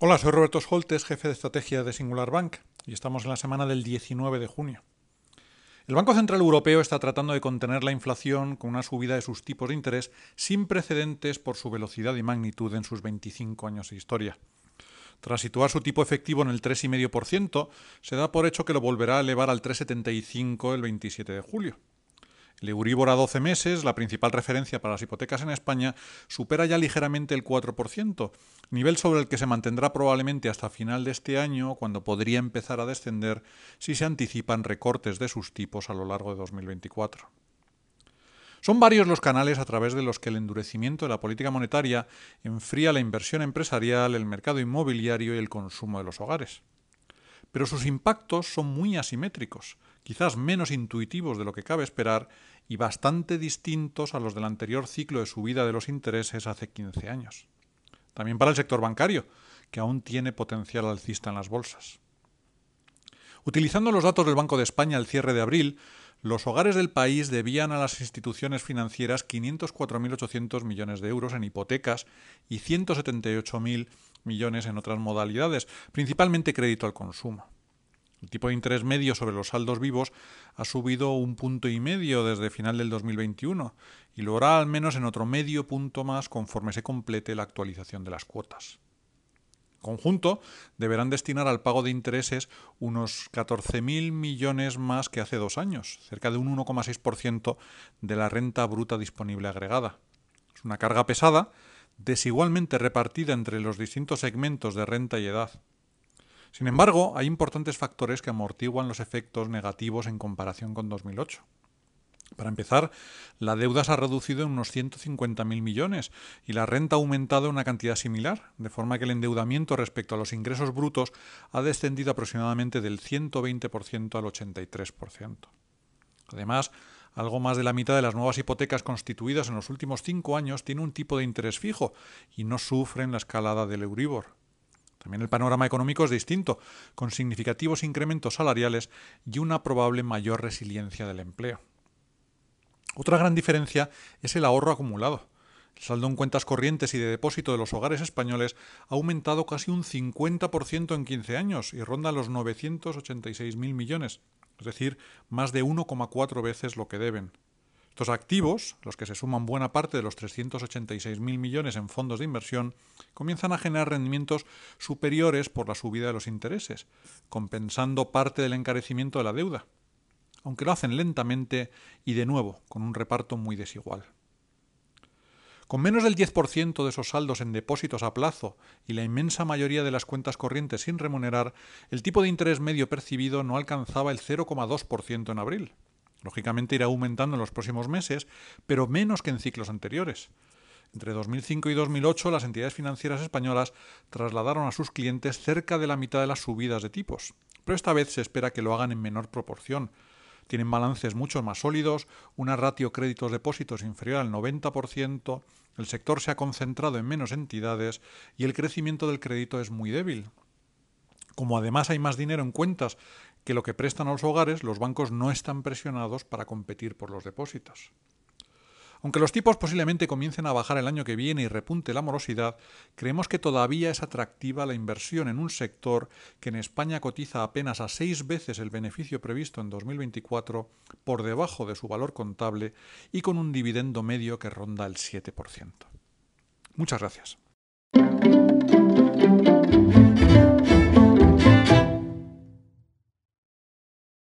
Hola, soy Roberto Scholtes, jefe de estrategia de Singular Bank, y estamos en la semana del 19 de junio. El Banco Central Europeo está tratando de contener la inflación con una subida de sus tipos de interés sin precedentes por su velocidad y magnitud en sus 25 años de historia. Tras situar su tipo efectivo en el 3,5%, se da por hecho que lo volverá a elevar al 3,75 el 27 de julio. El Euribor a 12 meses, la principal referencia para las hipotecas en España, supera ya ligeramente el 4%, nivel sobre el que se mantendrá probablemente hasta final de este año, cuando podría empezar a descender si se anticipan recortes de sus tipos a lo largo de 2024. Son varios los canales a través de los que el endurecimiento de la política monetaria enfría la inversión empresarial, el mercado inmobiliario y el consumo de los hogares. Pero sus impactos son muy asimétricos, quizás menos intuitivos de lo que cabe esperar y bastante distintos a los del anterior ciclo de subida de los intereses hace 15 años. También para el sector bancario, que aún tiene potencial alcista en las bolsas. Utilizando los datos del Banco de España al cierre de abril, los hogares del país debían a las instituciones financieras 504.800 millones de euros en hipotecas y 178.000 millones en otras modalidades, principalmente crédito al consumo. El tipo de interés medio sobre los saldos vivos ha subido un punto y medio desde final del 2021 y lo hará al menos en otro medio punto más conforme se complete la actualización de las cuotas. Conjunto, deberán destinar al pago de intereses unos 14.000 millones más que hace dos años, cerca de un 1,6% de la renta bruta disponible agregada. Es una carga pesada, desigualmente repartida entre los distintos segmentos de renta y edad. Sin embargo, hay importantes factores que amortiguan los efectos negativos en comparación con 2008. Para empezar, la deuda se ha reducido en unos 150.000 millones y la renta ha aumentado en una cantidad similar, de forma que el endeudamiento respecto a los ingresos brutos ha descendido aproximadamente del 120% al 83%. Además, algo más de la mitad de las nuevas hipotecas constituidas en los últimos cinco años tiene un tipo de interés fijo y no sufren la escalada del Euribor. También el panorama económico es distinto, con significativos incrementos salariales y una probable mayor resiliencia del empleo. Otra gran diferencia es el ahorro acumulado. El saldo en cuentas corrientes y de depósito de los hogares españoles ha aumentado casi un 50% en 15 años y ronda los 986.000 millones, es decir, más de 1,4 veces lo que deben. Estos activos, los que se suman buena parte de los 386.000 millones en fondos de inversión, comienzan a generar rendimientos superiores por la subida de los intereses, compensando parte del encarecimiento de la deuda, aunque lo hacen lentamente y de nuevo con un reparto muy desigual. Con menos del 10% de esos saldos en depósitos a plazo y la inmensa mayoría de las cuentas corrientes sin remunerar, el tipo de interés medio percibido no alcanzaba el 0,2% en abril, Lógicamente irá aumentando en los próximos meses, pero menos que en ciclos anteriores. Entre 2005 y 2008 las entidades financieras españolas trasladaron a sus clientes cerca de la mitad de las subidas de tipos, pero esta vez se espera que lo hagan en menor proporción. Tienen balances mucho más sólidos, una ratio créditos depósitos inferior al 90%, el sector se ha concentrado en menos entidades y el crecimiento del crédito es muy débil. Como además hay más dinero en cuentas que lo que prestan a los hogares, los bancos no están presionados para competir por los depósitos. Aunque los tipos posiblemente comiencen a bajar el año que viene y repunte la morosidad, creemos que todavía es atractiva la inversión en un sector que en España cotiza apenas a seis veces el beneficio previsto en 2024 por debajo de su valor contable y con un dividendo medio que ronda el 7%. Muchas gracias.